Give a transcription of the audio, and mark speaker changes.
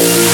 Speaker 1: you